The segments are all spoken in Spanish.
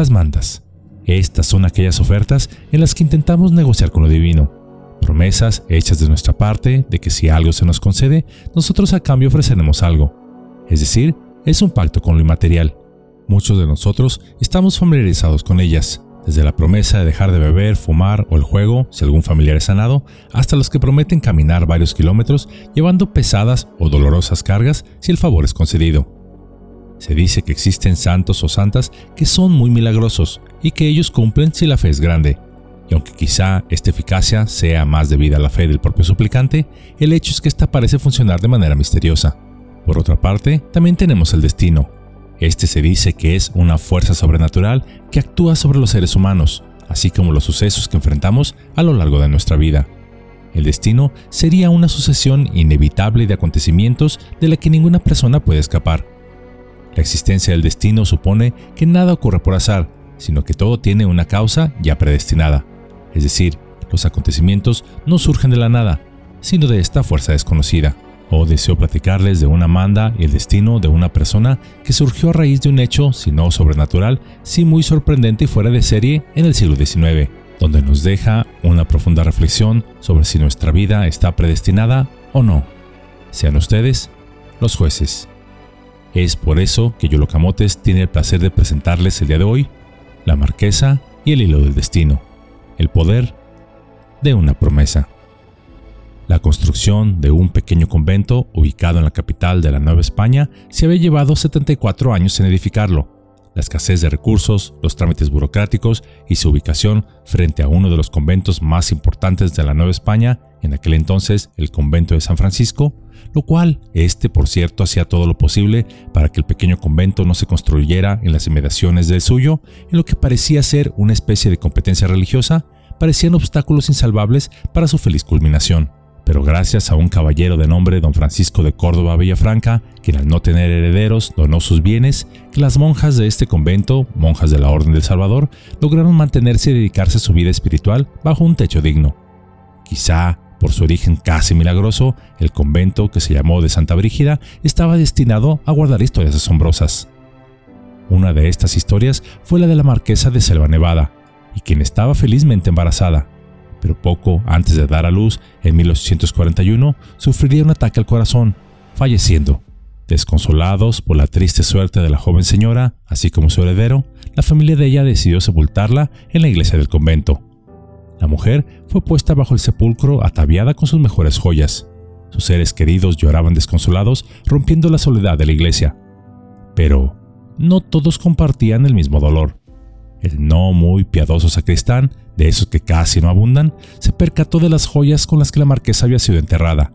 las mandas. Estas son aquellas ofertas en las que intentamos negociar con lo divino, promesas hechas de nuestra parte de que si algo se nos concede, nosotros a cambio ofreceremos algo. Es decir, es un pacto con lo inmaterial. Muchos de nosotros estamos familiarizados con ellas, desde la promesa de dejar de beber, fumar o el juego, si algún familiar es sanado, hasta los que prometen caminar varios kilómetros llevando pesadas o dolorosas cargas si el favor es concedido. Se dice que existen santos o santas que son muy milagrosos y que ellos cumplen si la fe es grande. Y aunque quizá esta eficacia sea más debida a la fe del propio suplicante, el hecho es que esta parece funcionar de manera misteriosa. Por otra parte, también tenemos el destino, este se dice que es una fuerza sobrenatural que actúa sobre los seres humanos, así como los sucesos que enfrentamos a lo largo de nuestra vida. El destino sería una sucesión inevitable de acontecimientos de la que ninguna persona puede escapar. La existencia del destino supone que nada ocurre por azar, sino que todo tiene una causa ya predestinada. Es decir, los acontecimientos no surgen de la nada, sino de esta fuerza desconocida o deseo platicarles de una manda y el destino de una persona que surgió a raíz de un hecho, si no sobrenatural, sí muy sorprendente y fuera de serie en el siglo XIX, donde nos deja una profunda reflexión sobre si nuestra vida está predestinada o no. Sean ustedes los jueces. Es por eso que Yolo Camotes tiene el placer de presentarles el día de hoy la marquesa y el hilo del destino, el poder de una promesa. La construcción de un pequeño convento ubicado en la capital de la Nueva España se había llevado 74 años en edificarlo. La escasez de recursos, los trámites burocráticos y su ubicación frente a uno de los conventos más importantes de la Nueva España, en aquel entonces el convento de San Francisco, lo cual este por cierto hacía todo lo posible para que el pequeño convento no se construyera en las inmediaciones del suyo, en lo que parecía ser una especie de competencia religiosa, parecían obstáculos insalvables para su feliz culminación pero gracias a un caballero de nombre don Francisco de Córdoba Villafranca, quien al no tener herederos donó sus bienes, que las monjas de este convento, monjas de la Orden del Salvador, lograron mantenerse y dedicarse a su vida espiritual bajo un techo digno. Quizá, por su origen casi milagroso, el convento, que se llamó de Santa Brígida, estaba destinado a guardar historias asombrosas. Una de estas historias fue la de la marquesa de Selva Nevada, y quien estaba felizmente embarazada, pero poco antes de dar a luz, en 1841, sufriría un ataque al corazón, falleciendo. Desconsolados por la triste suerte de la joven señora, así como su heredero, la familia de ella decidió sepultarla en la iglesia del convento. La mujer fue puesta bajo el sepulcro ataviada con sus mejores joyas. Sus seres queridos lloraban desconsolados, rompiendo la soledad de la iglesia. Pero no todos compartían el mismo dolor. El no muy piadoso sacristán de esos que casi no abundan, se percató de las joyas con las que la marquesa había sido enterrada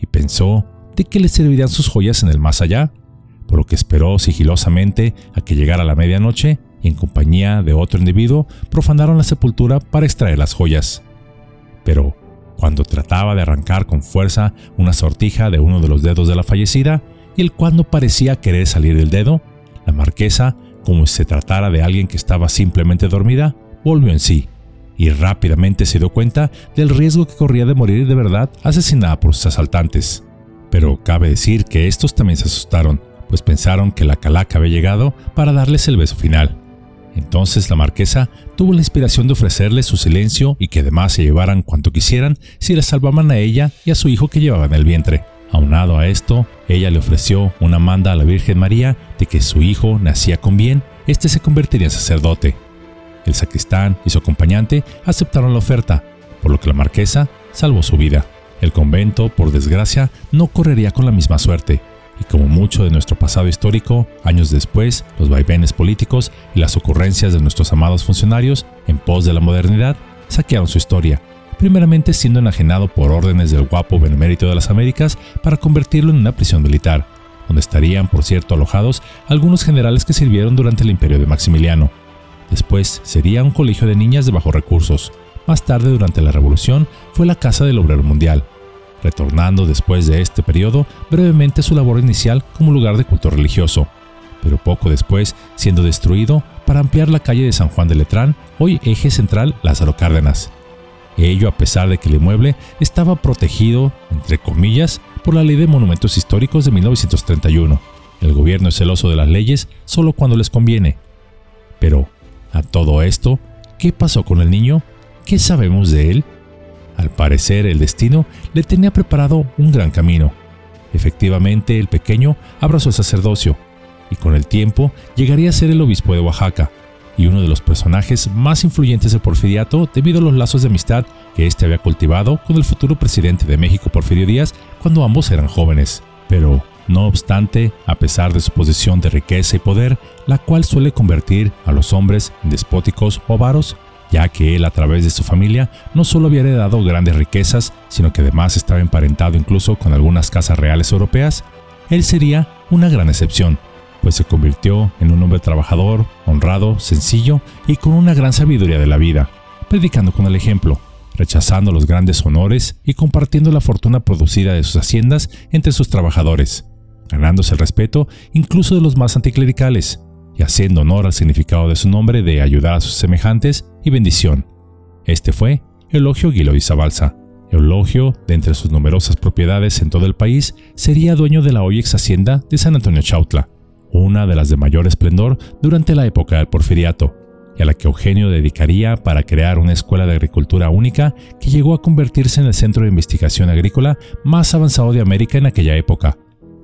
y pensó de qué le servirían sus joyas en el más allá, por lo que esperó sigilosamente a que llegara la medianoche y en compañía de otro individuo profanaron la sepultura para extraer las joyas. Pero cuando trataba de arrancar con fuerza una sortija de uno de los dedos de la fallecida, y el cual no parecía querer salir del dedo, la marquesa, como si se tratara de alguien que estaba simplemente dormida, volvió en sí y rápidamente se dio cuenta del riesgo que corría de morir de verdad asesinada por sus asaltantes. Pero cabe decir que estos también se asustaron, pues pensaron que la calaca había llegado para darles el beso final. Entonces la marquesa tuvo la inspiración de ofrecerles su silencio y que además se llevaran cuanto quisieran si la salvaban a ella y a su hijo que llevaba en el vientre. Aunado a esto, ella le ofreció una manda a la Virgen María de que su hijo nacía con bien, este se convertiría en sacerdote. El sacristán y su acompañante aceptaron la oferta, por lo que la marquesa salvó su vida. El convento, por desgracia, no correría con la misma suerte, y como mucho de nuestro pasado histórico, años después, los vaivenes políticos y las ocurrencias de nuestros amados funcionarios, en pos de la modernidad, saquearon su historia, primeramente siendo enajenado por órdenes del guapo benemérito de las Américas para convertirlo en una prisión militar, donde estarían, por cierto, alojados algunos generales que sirvieron durante el imperio de Maximiliano, Después sería un colegio de niñas de bajos recursos. Más tarde, durante la Revolución, fue la Casa del Obrero Mundial, retornando después de este periodo brevemente a su labor inicial como lugar de culto religioso, pero poco después siendo destruido para ampliar la calle de San Juan de Letrán, hoy eje central Lázaro Cárdenas. Ello a pesar de que el inmueble estaba protegido, entre comillas, por la Ley de Monumentos Históricos de 1931. El gobierno es celoso de las leyes solo cuando les conviene. Pero, todo esto, ¿qué pasó con el niño? ¿Qué sabemos de él? Al parecer, el destino le tenía preparado un gran camino. Efectivamente, el pequeño abrazó el sacerdocio y con el tiempo llegaría a ser el obispo de Oaxaca y uno de los personajes más influyentes del porfiriato debido a los lazos de amistad que éste había cultivado con el futuro presidente de México Porfirio Díaz cuando ambos eran jóvenes. Pero, no obstante, a pesar de su posición de riqueza y poder, la cual suele convertir a los hombres en despóticos o avaros, ya que él a través de su familia no solo había heredado grandes riquezas, sino que además estaba emparentado incluso con algunas casas reales europeas, él sería una gran excepción, pues se convirtió en un hombre trabajador, honrado, sencillo y con una gran sabiduría de la vida, predicando con el ejemplo, rechazando los grandes honores y compartiendo la fortuna producida de sus haciendas entre sus trabajadores, ganándose el respeto incluso de los más anticlericales, y haciendo honor al significado de su nombre de ayudar a sus semejantes y bendición. Este fue Eulogio Guilo Zabalza. Eulogio, de entre sus numerosas propiedades en todo el país, sería dueño de la hoy ex hacienda de San Antonio Chautla, una de las de mayor esplendor durante la época del porfiriato, y a la que Eugenio dedicaría para crear una escuela de agricultura única que llegó a convertirse en el centro de investigación agrícola más avanzado de América en aquella época,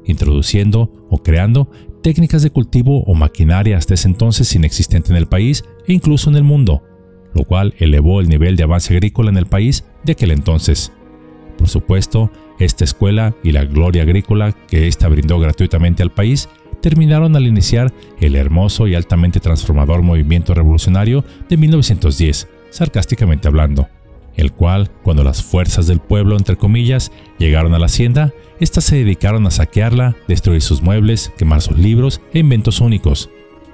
introduciendo o creando técnicas de cultivo o maquinaria hasta ese entonces inexistente en el país e incluso en el mundo, lo cual elevó el nivel de avance agrícola en el país de aquel entonces. Por supuesto, esta escuela y la gloria agrícola que ésta brindó gratuitamente al país terminaron al iniciar el hermoso y altamente transformador movimiento revolucionario de 1910, sarcásticamente hablando, el cual, cuando las fuerzas del pueblo, entre comillas, llegaron a la hacienda, éstas se dedicaron a saquearla, destruir sus muebles, quemar sus libros e inventos únicos,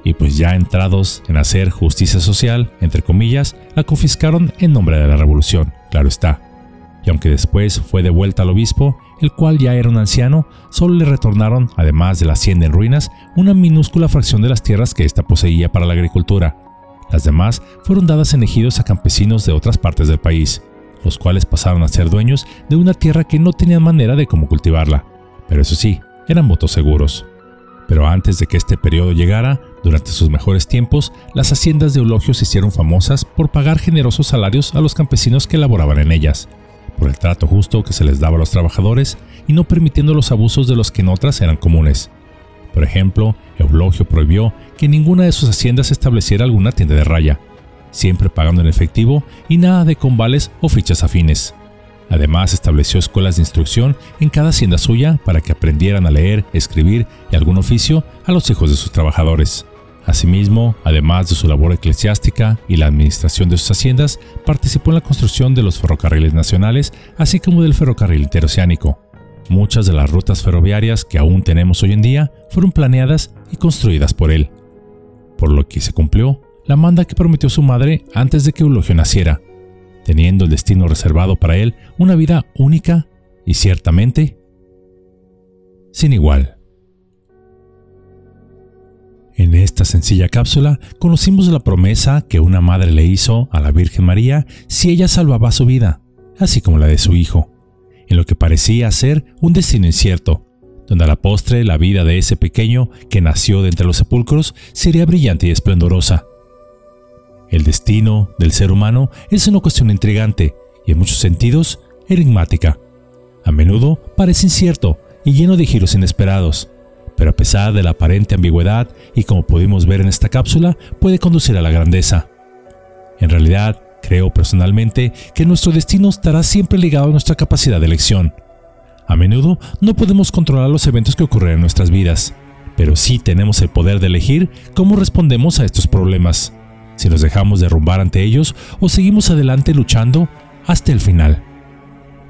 y pues ya entrados en hacer justicia social, entre comillas, la confiscaron en nombre de la revolución, claro está. Y aunque después fue devuelta al obispo, el cual ya era un anciano, solo le retornaron, además de la hacienda en ruinas, una minúscula fracción de las tierras que ésta poseía para la agricultura. Las demás fueron dadas en ejidos a campesinos de otras partes del país, los cuales pasaron a ser dueños de una tierra que no tenían manera de cómo cultivarla. Pero eso sí, eran votos seguros. Pero antes de que este periodo llegara, durante sus mejores tiempos, las haciendas de Eulogio se hicieron famosas por pagar generosos salarios a los campesinos que laboraban en ellas por el trato justo que se les daba a los trabajadores y no permitiendo los abusos de los que en otras eran comunes. Por ejemplo, Eulogio prohibió que ninguna de sus haciendas estableciera alguna tienda de raya, siempre pagando en efectivo y nada de convales o fichas afines. Además, estableció escuelas de instrucción en cada hacienda suya para que aprendieran a leer, escribir y algún oficio a los hijos de sus trabajadores. Asimismo, además de su labor eclesiástica y la administración de sus haciendas, participó en la construcción de los ferrocarriles nacionales, así como del ferrocarril interoceánico. Muchas de las rutas ferroviarias que aún tenemos hoy en día fueron planeadas y construidas por él. Por lo que se cumplió la manda que prometió su madre antes de que Eulogio naciera, teniendo el destino reservado para él una vida única y ciertamente sin igual. En esta sencilla cápsula conocimos la promesa que una madre le hizo a la Virgen María si ella salvaba su vida, así como la de su hijo, en lo que parecía ser un destino incierto, donde a la postre la vida de ese pequeño que nació de entre los sepulcros sería brillante y esplendorosa. El destino del ser humano es una cuestión intrigante y en muchos sentidos enigmática. A menudo parece incierto y lleno de giros inesperados pero a pesar de la aparente ambigüedad y como pudimos ver en esta cápsula, puede conducir a la grandeza. En realidad, creo personalmente que nuestro destino estará siempre ligado a nuestra capacidad de elección. A menudo no podemos controlar los eventos que ocurren en nuestras vidas, pero sí tenemos el poder de elegir cómo respondemos a estos problemas, si nos dejamos derrumbar ante ellos o seguimos adelante luchando hasta el final.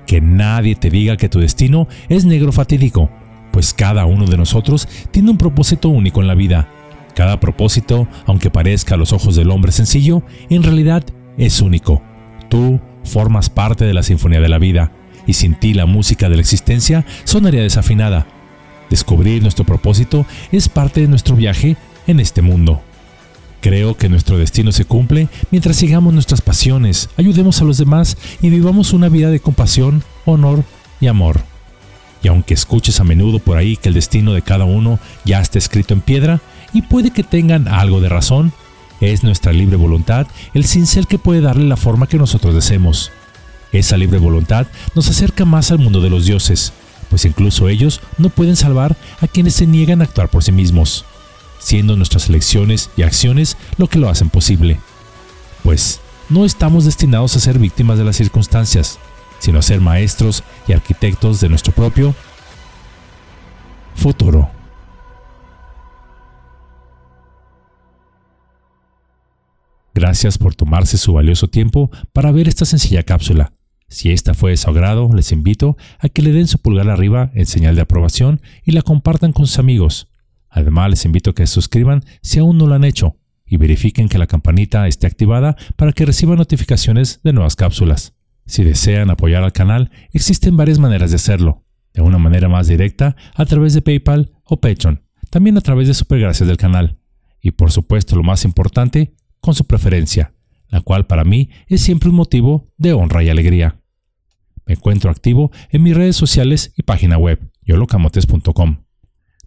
Que nadie te diga que tu destino es negro fatídico pues cada uno de nosotros tiene un propósito único en la vida. Cada propósito, aunque parezca a los ojos del hombre sencillo, en realidad es único. Tú formas parte de la sinfonía de la vida, y sin ti la música de la existencia sonaría desafinada. Descubrir nuestro propósito es parte de nuestro viaje en este mundo. Creo que nuestro destino se cumple mientras sigamos nuestras pasiones, ayudemos a los demás y vivamos una vida de compasión, honor y amor. Y aunque escuches a menudo por ahí que el destino de cada uno ya está escrito en piedra, y puede que tengan algo de razón, es nuestra libre voluntad el cincel que puede darle la forma que nosotros deseemos. Esa libre voluntad nos acerca más al mundo de los dioses, pues incluso ellos no pueden salvar a quienes se niegan a actuar por sí mismos, siendo nuestras elecciones y acciones lo que lo hacen posible. Pues no estamos destinados a ser víctimas de las circunstancias, sino ser maestros y arquitectos de nuestro propio futuro. Gracias por tomarse su valioso tiempo para ver esta sencilla cápsula. Si esta fue de su agrado, les invito a que le den su pulgar arriba en señal de aprobación y la compartan con sus amigos. Además, les invito a que se suscriban si aún no lo han hecho y verifiquen que la campanita esté activada para que reciban notificaciones de nuevas cápsulas. Si desean apoyar al canal, existen varias maneras de hacerlo. De una manera más directa, a través de PayPal o Patreon, también a través de Supergracias del canal. Y por supuesto, lo más importante, con su preferencia, la cual para mí es siempre un motivo de honra y alegría. Me encuentro activo en mis redes sociales y página web, yolocamotes.com.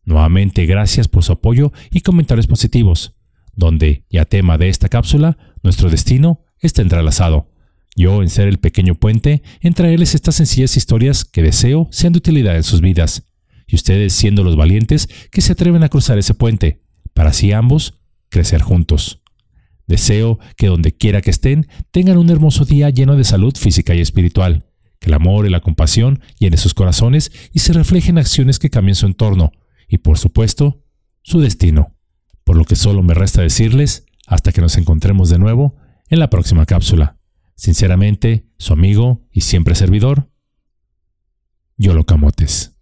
Nuevamente, gracias por su apoyo y comentarios positivos donde, ya tema de esta cápsula, nuestro destino está entrelazado. Yo en ser el pequeño puente en traerles estas sencillas historias que deseo sean de utilidad en sus vidas, y ustedes siendo los valientes que se atreven a cruzar ese puente, para así ambos crecer juntos. Deseo que donde quiera que estén tengan un hermoso día lleno de salud física y espiritual, que el amor y la compasión llenen sus corazones y se reflejen acciones que cambien su entorno, y por supuesto, su destino por lo que solo me resta decirles hasta que nos encontremos de nuevo en la próxima cápsula. Sinceramente, su amigo y siempre servidor, Yolo Camotes.